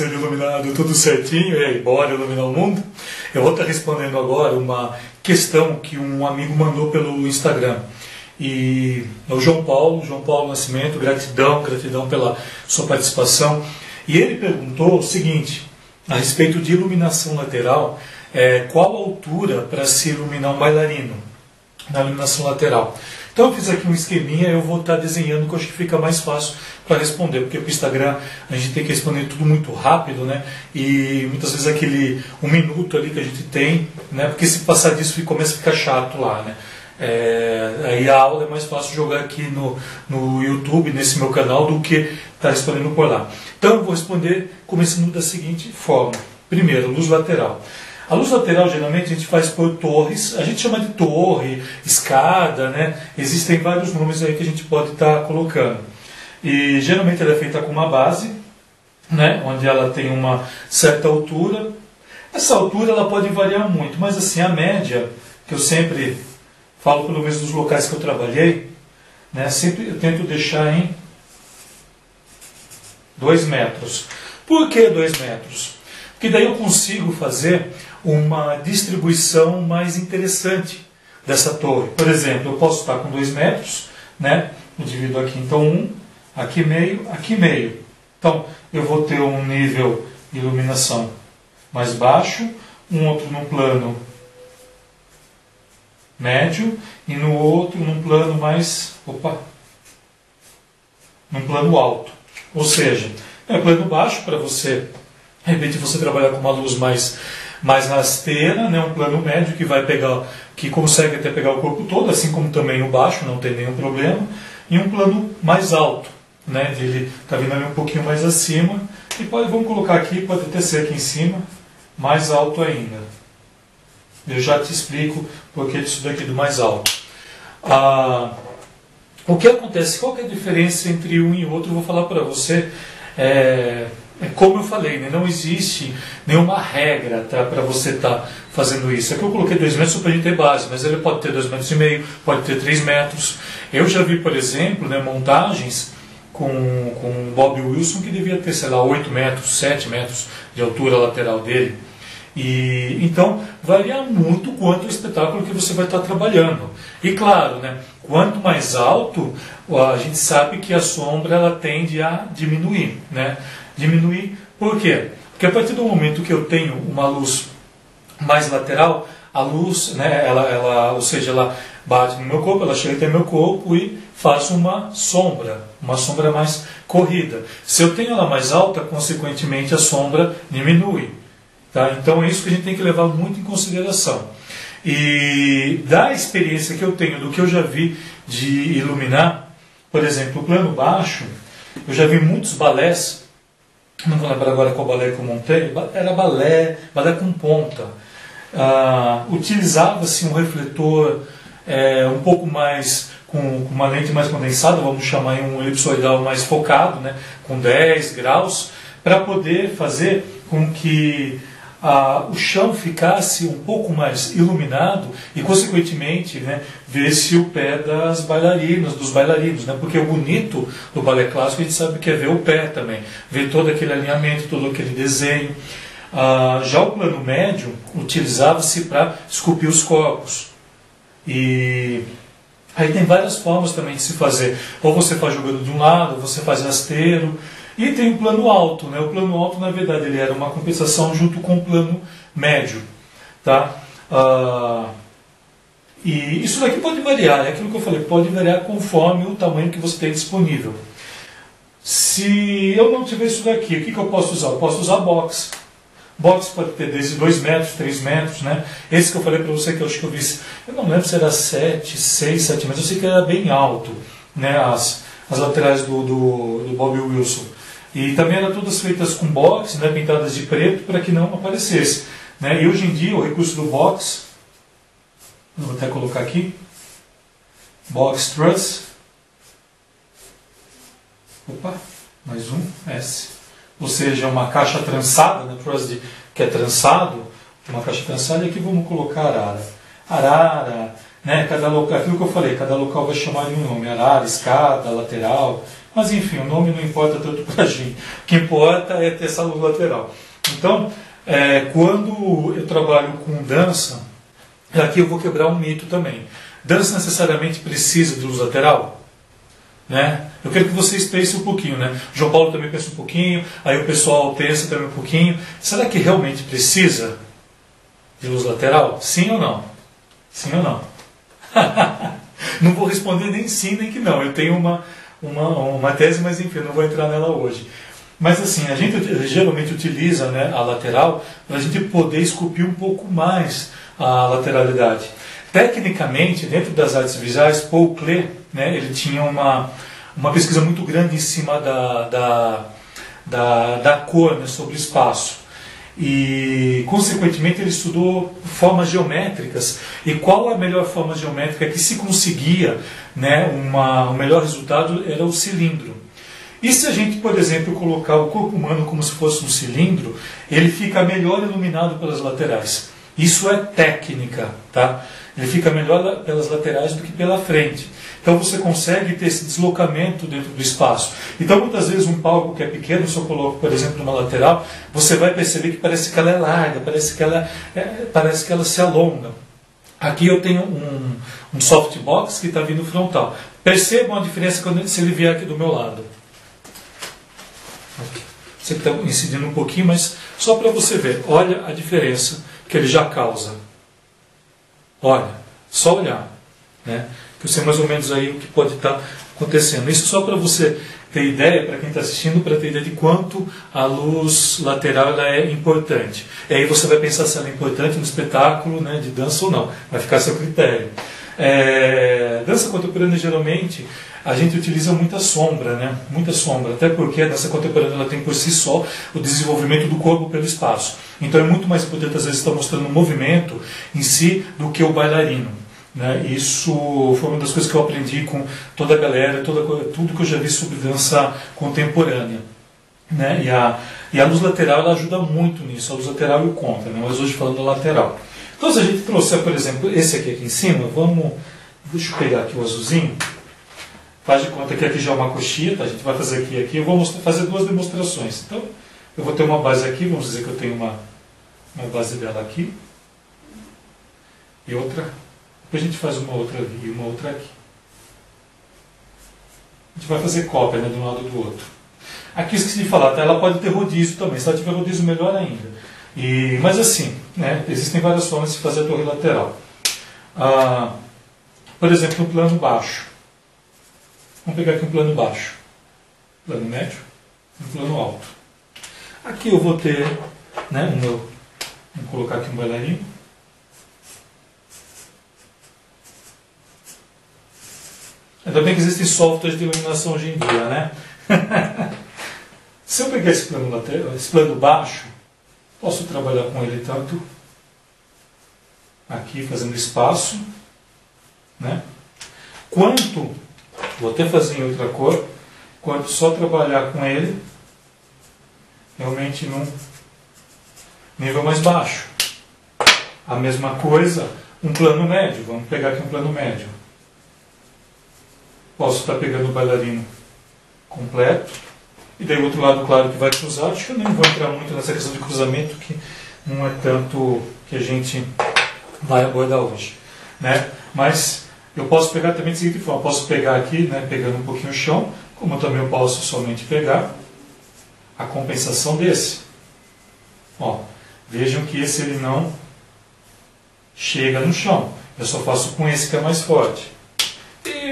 ser iluminado tudo certinho, e aí, bora iluminar o mundo? Eu vou estar respondendo agora uma questão que um amigo mandou pelo Instagram. E é o João Paulo, João Paulo Nascimento, gratidão, gratidão pela sua participação. E ele perguntou o seguinte, a respeito de iluminação lateral, é, qual a altura para se iluminar um bailarino na iluminação lateral? Então eu fiz aqui um esqueminha, eu vou estar desenhando que eu acho que fica mais fácil para responder, porque o Instagram a gente tem que responder tudo muito rápido, né? E muitas vezes aquele um minuto ali que a gente tem, né? Porque se passar disso começa a ficar chato lá, né? É, aí a aula é mais fácil jogar aqui no, no YouTube, nesse meu canal, do que estar tá respondendo por lá. Então eu vou responder começando da seguinte forma. Primeiro, luz lateral. A luz lateral geralmente a gente faz por torres, a gente chama de torre, escada, né? Existem vários nomes aí que a gente pode estar tá colocando. E geralmente ela é feita com uma base, né? Onde ela tem uma certa altura. Essa altura ela pode variar muito, mas assim a média que eu sempre falo pelo menos dos locais que eu trabalhei, né? Sempre eu tento deixar em 2 metros. Por que 2 metros? Porque daí eu consigo fazer uma distribuição mais interessante dessa torre. Por exemplo, eu posso estar com 2 metros, né? Eu divido aqui, então um, aqui meio, aqui meio. Então eu vou ter um nível de iluminação mais baixo, um outro num plano médio e no outro num plano mais, opa, num plano alto. Ou seja, é plano baixo para você, de repente você trabalhar com uma luz mais mais rasteira, né, um plano médio que vai pegar, que consegue até pegar o corpo todo, assim como também o baixo, não tem nenhum problema, e um plano mais alto, né, ele está vindo ali um pouquinho mais acima, e pode, vamos colocar aqui, pode até ser aqui em cima, mais alto ainda. Eu já te explico por que disso daqui do mais alto. Ah, o que acontece? Qual que é a diferença entre um e outro? Eu vou falar para você. É, é como eu falei, né? não existe nenhuma regra tá, para você estar tá fazendo isso. Aqui eu coloquei 2 metros para gente ter base, mas ele pode ter 2 metros e meio, pode ter 3 metros. Eu já vi, por exemplo, né, montagens com, com Bob Wilson que devia ter, sei lá, 8 metros, 7 metros de altura lateral dele. E então varia muito quanto o espetáculo que você vai estar tá trabalhando. E claro, né, quanto mais alto, a gente sabe que a sombra ela tende a diminuir, né? Diminuir. Por quê? Porque a partir do momento que eu tenho uma luz mais lateral, a luz, né, ela, ela, ou seja, ela bate no meu corpo, ela chega até meu corpo e faz uma sombra, uma sombra mais corrida. Se eu tenho ela mais alta, consequentemente a sombra diminui. Tá? Então é isso que a gente tem que levar muito em consideração. E da experiência que eu tenho, do que eu já vi de iluminar, por exemplo, o plano baixo, eu já vi muitos balés não vou lembrar agora qual balé que eu montei, era balé, balé com ponta. Ah, Utilizava-se um refletor é, um pouco mais, com, com, uma lente mais condensada, vamos chamar um elipsoidal mais focado, né, com 10 graus, para poder fazer com que o chão ficasse um pouco mais iluminado e, consequentemente, né, ver-se o pé das bailarinas, dos bailarinos. Né, porque o bonito do balé clássico a gente sabe que é ver o pé também, ver todo aquele alinhamento, todo aquele desenho. Ah, já o plano médio utilizava-se para esculpir os corpos. E aí tem várias formas também de se fazer. Ou você faz jogando de um lado, ou você faz rasteiro. E tem o plano alto, né? O plano alto, na verdade, ele era uma compensação junto com o plano médio, tá? Ah, e isso daqui pode variar, é aquilo que eu falei, pode variar conforme o tamanho que você tem disponível. Se eu não tiver isso daqui, o que, que eu posso usar? Eu posso usar box. Box pode ter desde 2 metros, 3 metros, né? Esse que eu falei para você que eu acho que eu vi, eu não lembro se era 7, 6, 7 metros, eu sei que era bem alto, né? As, as laterais do, do, do Bob Wilson. E também eram todas feitas com box, né, pintadas de preto, para que não aparecesse. Né? E hoje em dia o recurso do box, vou até colocar aqui, box truss, opa, mais um, S, ou seja, uma caixa trançada, né, truss de, que é trançado, uma caixa trançada, e aqui vamos colocar arara. Arara, Né? Cada local, aquilo que eu falei, cada local vai chamar de um nome, arara, escada, lateral, mas enfim, o nome não importa tanto para a gente. O que importa é ter luz lateral. Então, é, quando eu trabalho com dança, aqui eu vou quebrar um mito também. Dança necessariamente precisa de luz lateral? Né? Eu quero que vocês pensem um pouquinho, né? João Paulo também pensa um pouquinho, aí o pessoal pensa também um pouquinho. Será que realmente precisa de luz lateral? Sim ou não? Sim ou não? não vou responder nem sim nem que não. Eu tenho uma, uma, uma tese, mas enfim, não vou entrar nela hoje. Mas assim, a gente geralmente utiliza né, a lateral para a gente poder esculpir um pouco mais a lateralidade. Tecnicamente, dentro das artes visuais, Paul Klee, né, ele tinha uma, uma pesquisa muito grande em cima da, da, da, da cor né, sobre espaço e, consequentemente, ele estudou formas geométricas e qual a melhor forma geométrica que se conseguia né, uma, o melhor resultado era o cilindro. E se a gente, por exemplo, colocar o corpo humano como se fosse um cilindro, ele fica melhor iluminado pelas laterais. Isso é técnica, tá? Ele fica melhor pelas laterais do que pela frente. Então você consegue ter esse deslocamento dentro do espaço. Então muitas vezes um palco que é pequeno, se eu coloco, por exemplo, numa lateral, você vai perceber que parece que ela é larga, parece que ela, é, parece que ela se alonga. Aqui eu tenho um, um softbox que está vindo frontal. Percebam a diferença quando se ele vier aqui do meu lado. Você está incidindo um pouquinho, mas só para você ver. Olha a diferença que ele já causa. Olha, só olhar. Né? Que eu sei mais ou menos aí o que pode estar acontecendo. Isso só para você ter ideia, para quem está assistindo, para ter ideia de quanto a luz lateral é importante. E aí você vai pensar se ela é importante no espetáculo né, de dança ou não. Vai ficar a seu critério. É, dança contemporânea, geralmente, a gente utiliza muita sombra, né? Muita sombra, até porque a dança contemporânea ela tem por si só o desenvolvimento do corpo pelo espaço. Então é muito mais importante, às vezes, estar mostrando o movimento em si do que o bailarino. Né? Isso foi uma das coisas que eu aprendi com toda a galera, toda, tudo que eu já vi sobre dança contemporânea. Né? E, a, e a luz lateral ela ajuda muito nisso, a luz lateral e o contra, né? mas hoje falando da lateral. Então, se a gente trouxer, por exemplo, esse aqui, aqui em cima, vamos. Deixa eu pegar aqui o azulzinho. Faz de conta que aqui já é uma coxinha, tá? a gente vai fazer aqui aqui. Eu vou mostrar, fazer duas demonstrações. Então, eu vou ter uma base aqui, vamos dizer que eu tenho uma, uma base dela aqui. E outra depois a gente faz uma outra ali e uma outra aqui. A gente vai fazer cópia né, de um lado do outro. Aqui eu esqueci de falar, tá? ela pode ter rodízio também. Se ela tiver rodízio, melhor ainda. E, mas assim, né, existem várias formas de fazer a torre lateral. Ah, por exemplo, no plano baixo. Vamos pegar aqui um plano baixo. Plano médio e um plano alto. Aqui eu vou ter né, o meu. Vamos colocar aqui um bailarino. Ainda bem que existem softwares de iluminação hoje em dia, né? Se eu pegar esse plano, lateral, esse plano baixo, posso trabalhar com ele tanto aqui, fazendo espaço, né? quanto, vou até fazer em outra cor, quanto só trabalhar com ele realmente num nível mais baixo. A mesma coisa, um plano médio, vamos pegar aqui um plano médio. Posso estar pegando o bailarino completo. E daí o outro lado, claro, que vai cruzar. Acho que eu nem vou entrar muito nessa questão de cruzamento, que não é tanto que a gente vai abordar hoje. Né? Mas eu posso pegar também de seguinte forma. Posso pegar aqui, né, pegando um pouquinho o chão, como eu também posso somente pegar a compensação desse. Ó, vejam que esse ele não chega no chão. Eu só faço com esse que é mais forte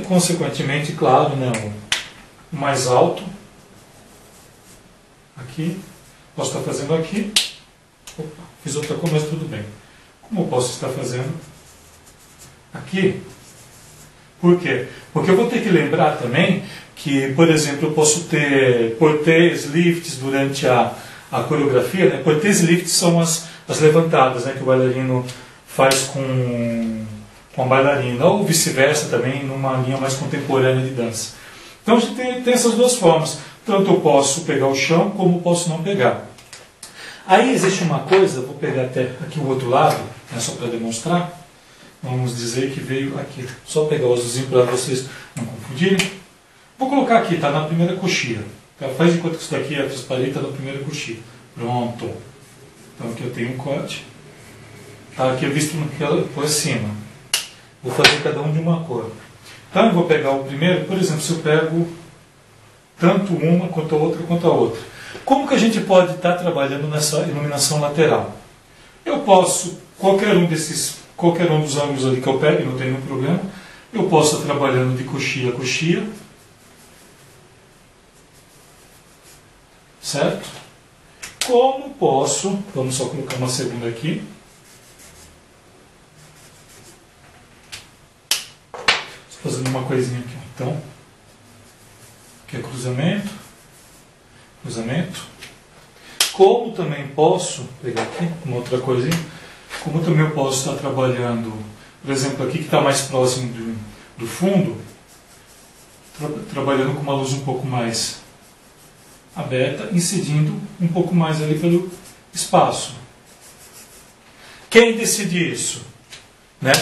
consequentemente, claro, né, o mais alto. Aqui. Posso estar fazendo aqui. Opa, fiz outra coisa, mas tudo bem. Como eu posso estar fazendo aqui? Por quê? Porque eu vou ter que lembrar também que, por exemplo, eu posso ter portês, lifts durante a, a coreografia. Né? Portês e lifts são as, as levantadas né, que o bailarino faz com com a bailarina, ou vice-versa também, numa linha mais contemporânea de dança. Então a gente tem, tem, essas duas formas. Tanto eu posso pegar o chão, como posso não pegar. Aí existe uma coisa, vou pegar até aqui o outro lado, né, só para demonstrar, vamos dizer que veio aqui. Só pegar o azulzinho para vocês não confundirem. Vou colocar aqui, está na primeira coxia. Faz de conta que isso daqui é transparente, está na primeira coxia. Pronto. Então aqui eu tenho um corte. Tá aqui visto por cima. Vou fazer cada um de uma cor. Então eu vou pegar o primeiro, por exemplo, se eu pego tanto uma quanto a outra quanto a outra. Como que a gente pode estar trabalhando nessa iluminação lateral? Eu posso, qualquer um desses, qualquer um dos ângulos ali que eu pegue, não tem nenhum problema, eu posso estar trabalhando de coxia a coxia, certo? Como posso, vamos só colocar uma segunda aqui, Estou fazendo uma coisinha aqui, então, que é cruzamento, cruzamento, como também posso, pegar aqui uma outra coisinha, como também eu posso estar trabalhando, por exemplo, aqui que está mais próximo do, do fundo, tra trabalhando com uma luz um pouco mais aberta, incidindo um pouco mais ali pelo espaço. Quem decide isso? Né?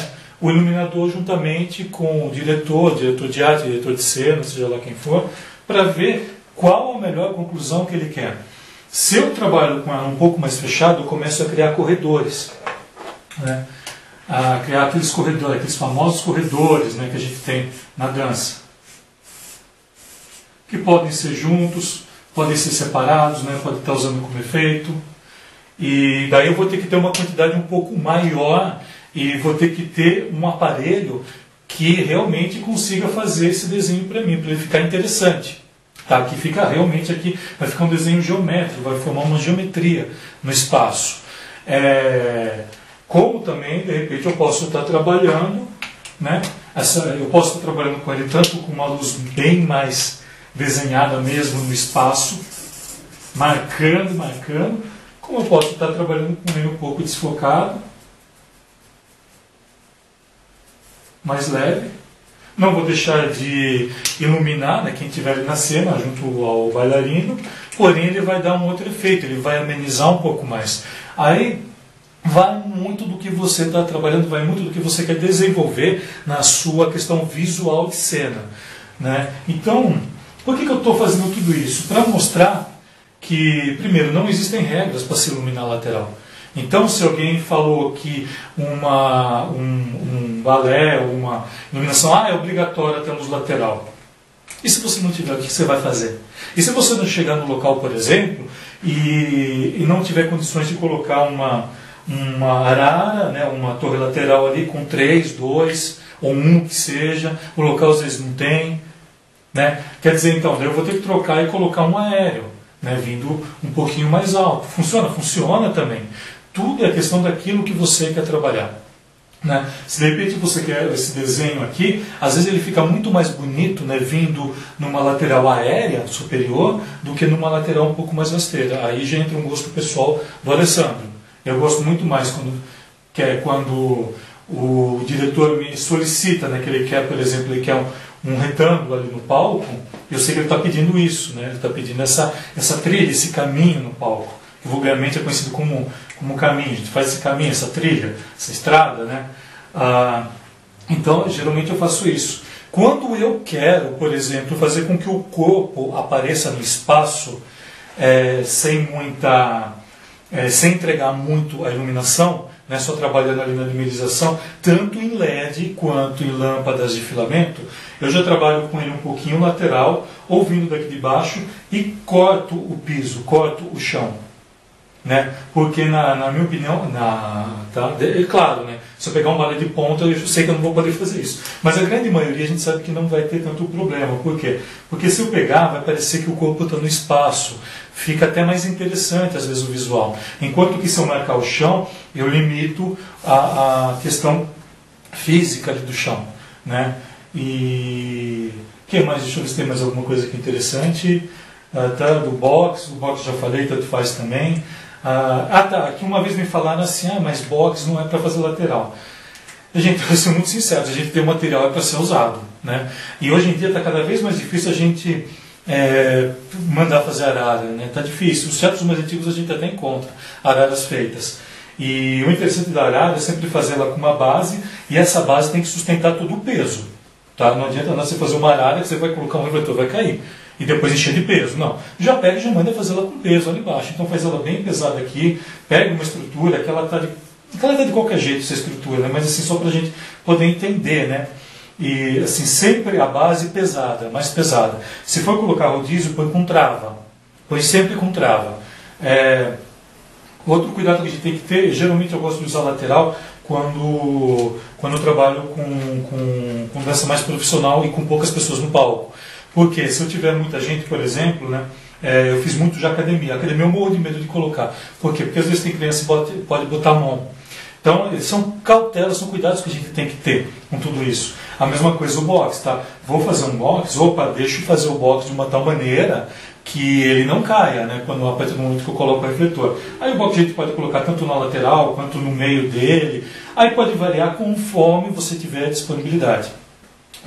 O iluminador juntamente com o diretor, diretor de arte, diretor de cena, seja lá quem for, para ver qual a melhor conclusão que ele quer. Se eu trabalho com ela um pouco mais fechado, eu começo a criar corredores. Né? A criar aqueles corredores, aqueles famosos corredores né, que a gente tem na dança. Que podem ser juntos, podem ser separados, né, pode estar usando como efeito. E daí eu vou ter que ter uma quantidade um pouco maior e vou ter que ter um aparelho que realmente consiga fazer esse desenho para mim, para ele ficar interessante. Tá? Que fica realmente aqui, vai ficar um desenho geométrico, vai formar uma geometria no espaço. É, como também, de repente, eu posso estar trabalhando, né? Essa, eu posso estar trabalhando com ele tanto com uma luz bem mais desenhada mesmo no espaço, marcando, marcando, como eu posso estar trabalhando com ele um pouco desfocado, mais leve, não vou deixar de iluminar né, quem estiver na cena, junto ao bailarino, porém ele vai dar um outro efeito, ele vai amenizar um pouco mais. Aí vai muito do que você está trabalhando, vai muito do que você quer desenvolver na sua questão visual de cena. Né? Então, por que, que eu estou fazendo tudo isso? Para mostrar que, primeiro, não existem regras para se iluminar lateral. Então, se alguém falou que uma, um, um balé, uma iluminação, ah, é obrigatória ter luz lateral. E se você não tiver, o que você vai fazer? E se você não chegar no local, por exemplo, e, e não tiver condições de colocar uma, uma arara, né, uma torre lateral ali com três, dois, ou um que seja, o local às vezes não tem. Né? Quer dizer, então, eu vou ter que trocar e colocar um aéreo, né, vindo um pouquinho mais alto. Funciona? Funciona também. Tudo é questão daquilo que você quer trabalhar. Né? Se de repente você quer esse desenho aqui, às vezes ele fica muito mais bonito né, vindo numa lateral aérea superior do que numa lateral um pouco mais rasteira. Aí já entra um gosto pessoal do Alessandro. Eu gosto muito mais quando, que é quando o diretor me solicita, né, que ele quer, por exemplo, ele quer um, um retângulo ali no palco, eu sei que ele está pedindo isso, né, ele está pedindo essa, essa trilha, esse caminho no palco vulgarmente é conhecido como, como caminho. A gente faz esse caminho, essa trilha, essa estrada, né? Ah, então, geralmente eu faço isso. Quando eu quero, por exemplo, fazer com que o corpo apareça no espaço é, sem muita, é, sem entregar muito a iluminação, né, só trabalhando ali na luminização, tanto em LED quanto em lâmpadas de filamento, eu já trabalho com ele um pouquinho lateral, ouvindo daqui de baixo e corto o piso, corto o chão. Né? Porque, na, na minha opinião, na, tá? é claro, né? se eu pegar um balé de ponta, eu sei que eu não vou poder fazer isso. Mas a grande maioria a gente sabe que não vai ter tanto problema. Por quê? Porque se eu pegar, vai parecer que o corpo está no espaço. Fica até mais interessante, às vezes, o visual. Enquanto que se eu marcar o chão, eu limito a, a questão física do chão. Né? E que mais? Deixa eu ver se tem mais alguma coisa aqui interessante. Uh, tá, do box, o box já falei, tanto faz também. Ah, ah, tá, aqui uma vez me falaram assim, ah, mas box não é para fazer lateral. Gente, eu vou ser muito sincero, a gente tem o material é para ser usado. Né? E hoje em dia está cada vez mais difícil a gente é, mandar fazer arara. Né? Tá difícil. Os teatros mais antigos a gente até encontra araras feitas. E o interessante da arara é sempre fazer ela com uma base e essa base tem que sustentar todo o peso. Tá? Não adianta nada você fazer uma arara que você vai colocar um refletor, vai cair. E depois encher de peso. Não. Já pega e já manda fazer ela com peso ali embaixo. Então faz ela bem pesada aqui, pega uma estrutura que ela está de, ela tá de qualquer jeito, essa estrutura, né? mas assim, só para a gente poder entender, né? E assim, sempre a base pesada, mais pesada. Se for colocar rodízio, põe com trava. Põe sempre com trava. É, outro cuidado que a gente tem que ter, geralmente eu gosto de usar lateral quando, quando eu trabalho com, com, com dança mais profissional e com poucas pessoas no palco. Porque se eu tiver muita gente, por exemplo, né, é, eu fiz muito de academia. Academia eu morro de medo de colocar. Por quê? Porque às vezes tem criança que pode botar a mão. Então, são cautelas, são cuidados que a gente tem que ter com tudo isso. A mesma coisa o box, tá? Vou fazer um box, opa, deixa eu fazer o box de uma tal maneira que ele não caia, né? Quando a partir do momento que eu coloco o refletor. Aí o box a gente pode colocar tanto na lateral quanto no meio dele. Aí pode variar conforme você tiver disponibilidade.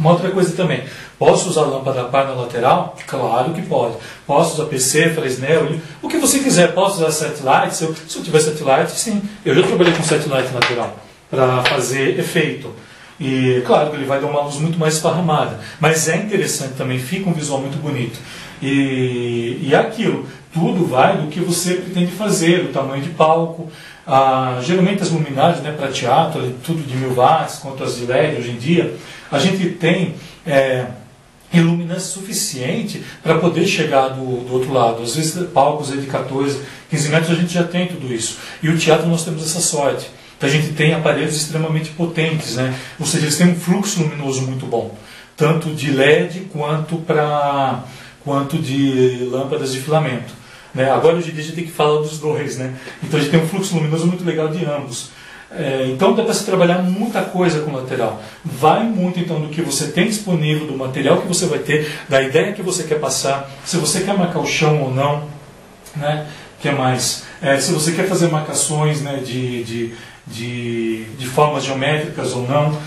Uma outra coisa também, posso usar lâmpada par na lateral? Claro que pode. Posso usar PC, Fresnel, o que você quiser. Posso usar satellite? Se eu, se eu tiver satellite, sim. Eu já trabalhei com satellite lateral para fazer efeito. E claro que ele vai dar uma luz muito mais esparramada. Mas é interessante também, fica um visual muito bonito. E, e aquilo, tudo vai do que você pretende fazer, o tamanho de palco. Ah, geralmente as luminárias né, para teatro, tudo de mil watts, quanto as de LED hoje em dia, a gente tem é, iluminância suficiente para poder chegar do, do, outro lado. Às vezes palcos de 14, 15 metros a gente já tem tudo isso. E o teatro nós temos essa sorte. A gente tem aparelhos extremamente potentes, né? ou seja, eles têm um fluxo luminoso muito bom, tanto de LED quanto, pra, quanto de lâmpadas de filamento. Né? Agora hoje em dia a gente tem que falar dos dois, né? então a gente tem um fluxo luminoso muito legal de ambos. É, então dá para se trabalhar muita coisa com lateral. Vai muito então do que você tem disponível, do material que você vai ter, da ideia que você quer passar, se você quer marcar o chão ou não, né? que mais? É, se você quer fazer marcações né, de, de de, de formas geométricas ou não.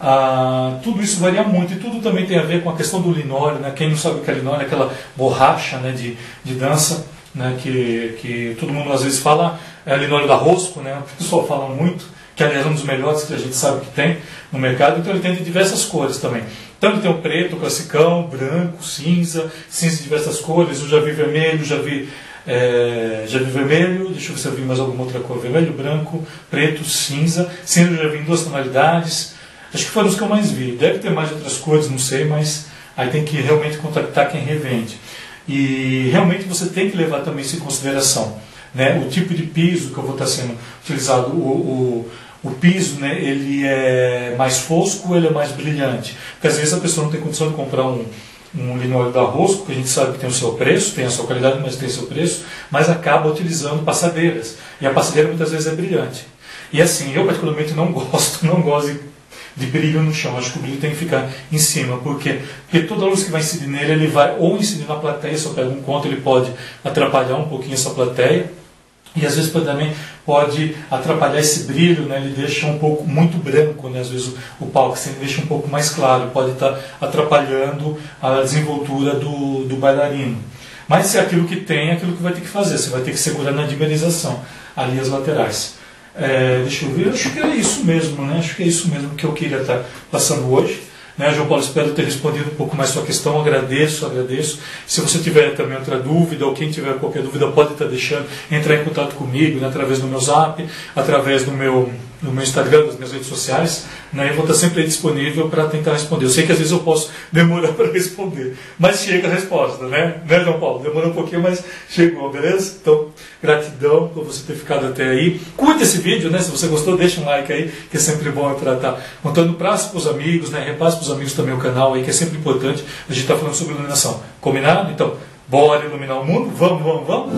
Ah, tudo isso varia muito e tudo também tem a ver com a questão do linóleo. Né? Quem não sabe o que é linóleo é aquela borracha né, de, de dança né, que, que todo mundo às vezes fala, é linóleo da Rosco, né? o pessoal fala muito, que aliás é um dos melhores que a gente sabe que tem no mercado, então ele tem de diversas cores também. Então ele tem o preto, o classicão, branco, cinza, cinza de diversas cores, eu já vi vermelho, já vi é, já vi vermelho, deixa eu ver se eu vi mais alguma outra cor. Vermelho, branco, preto, cinza. Cinza eu já vi em duas tonalidades. Acho que foram os que eu mais vi. Deve ter mais outras cores, não sei, mas aí tem que realmente contactar quem revende. E realmente você tem que levar também isso em consideração. Né? O tipo de piso que eu vou estar sendo utilizado, o, o, o piso, né, ele é mais fosco ele é mais brilhante? Porque às vezes a pessoa não tem condição de comprar um, um linóleo da Rosco, que a gente sabe que tem o seu preço, tem a sua qualidade, mas tem o seu preço, mas acaba utilizando passadeiras. E a passadeira muitas vezes é brilhante. E assim, eu particularmente não gosto, não gosto de, de brilho no chão. Acho que o brilho tem que ficar em cima. Por quê? Porque toda a luz que vai incidir nele, ele vai ou incidir na plateia, se eu pego um conto, ele pode atrapalhar um pouquinho essa plateia. E às vezes também pode atrapalhar esse brilho, né? ele deixa um pouco muito branco, né? às vezes o, o palco assim, deixa um pouco mais claro, pode estar atrapalhando a desenvoltura do, do bailarino. Mas se é aquilo que tem, é aquilo que vai ter que fazer, você vai ter que segurar na dimerização ali as laterais. É, deixa eu ver, acho que é isso mesmo, né? acho que é isso mesmo que eu queria estar passando hoje. Né, João Paulo, espero ter respondido um pouco mais sua questão. Agradeço, agradeço. Se você tiver também outra dúvida, ou quem tiver qualquer dúvida, pode estar deixando, entrar em contato comigo né, através do meu zap, através do meu no meu Instagram, nas minhas redes sociais, né, eu vou estar sempre disponível para tentar responder. Eu sei que às vezes eu posso demorar para responder, mas chega a resposta, né? Né, João Paulo? Demorou um pouquinho, mas chegou, beleza? Então, gratidão por você ter ficado até aí. Curta esse vídeo, né? Se você gostou, deixa um like aí, que é sempre bom para estar contando para os amigos, né? Repasse para os amigos também o canal aí, que é sempre importante. A gente está falando sobre iluminação. Combinado? Então, bora iluminar o mundo? Vamos, vamos, vamos?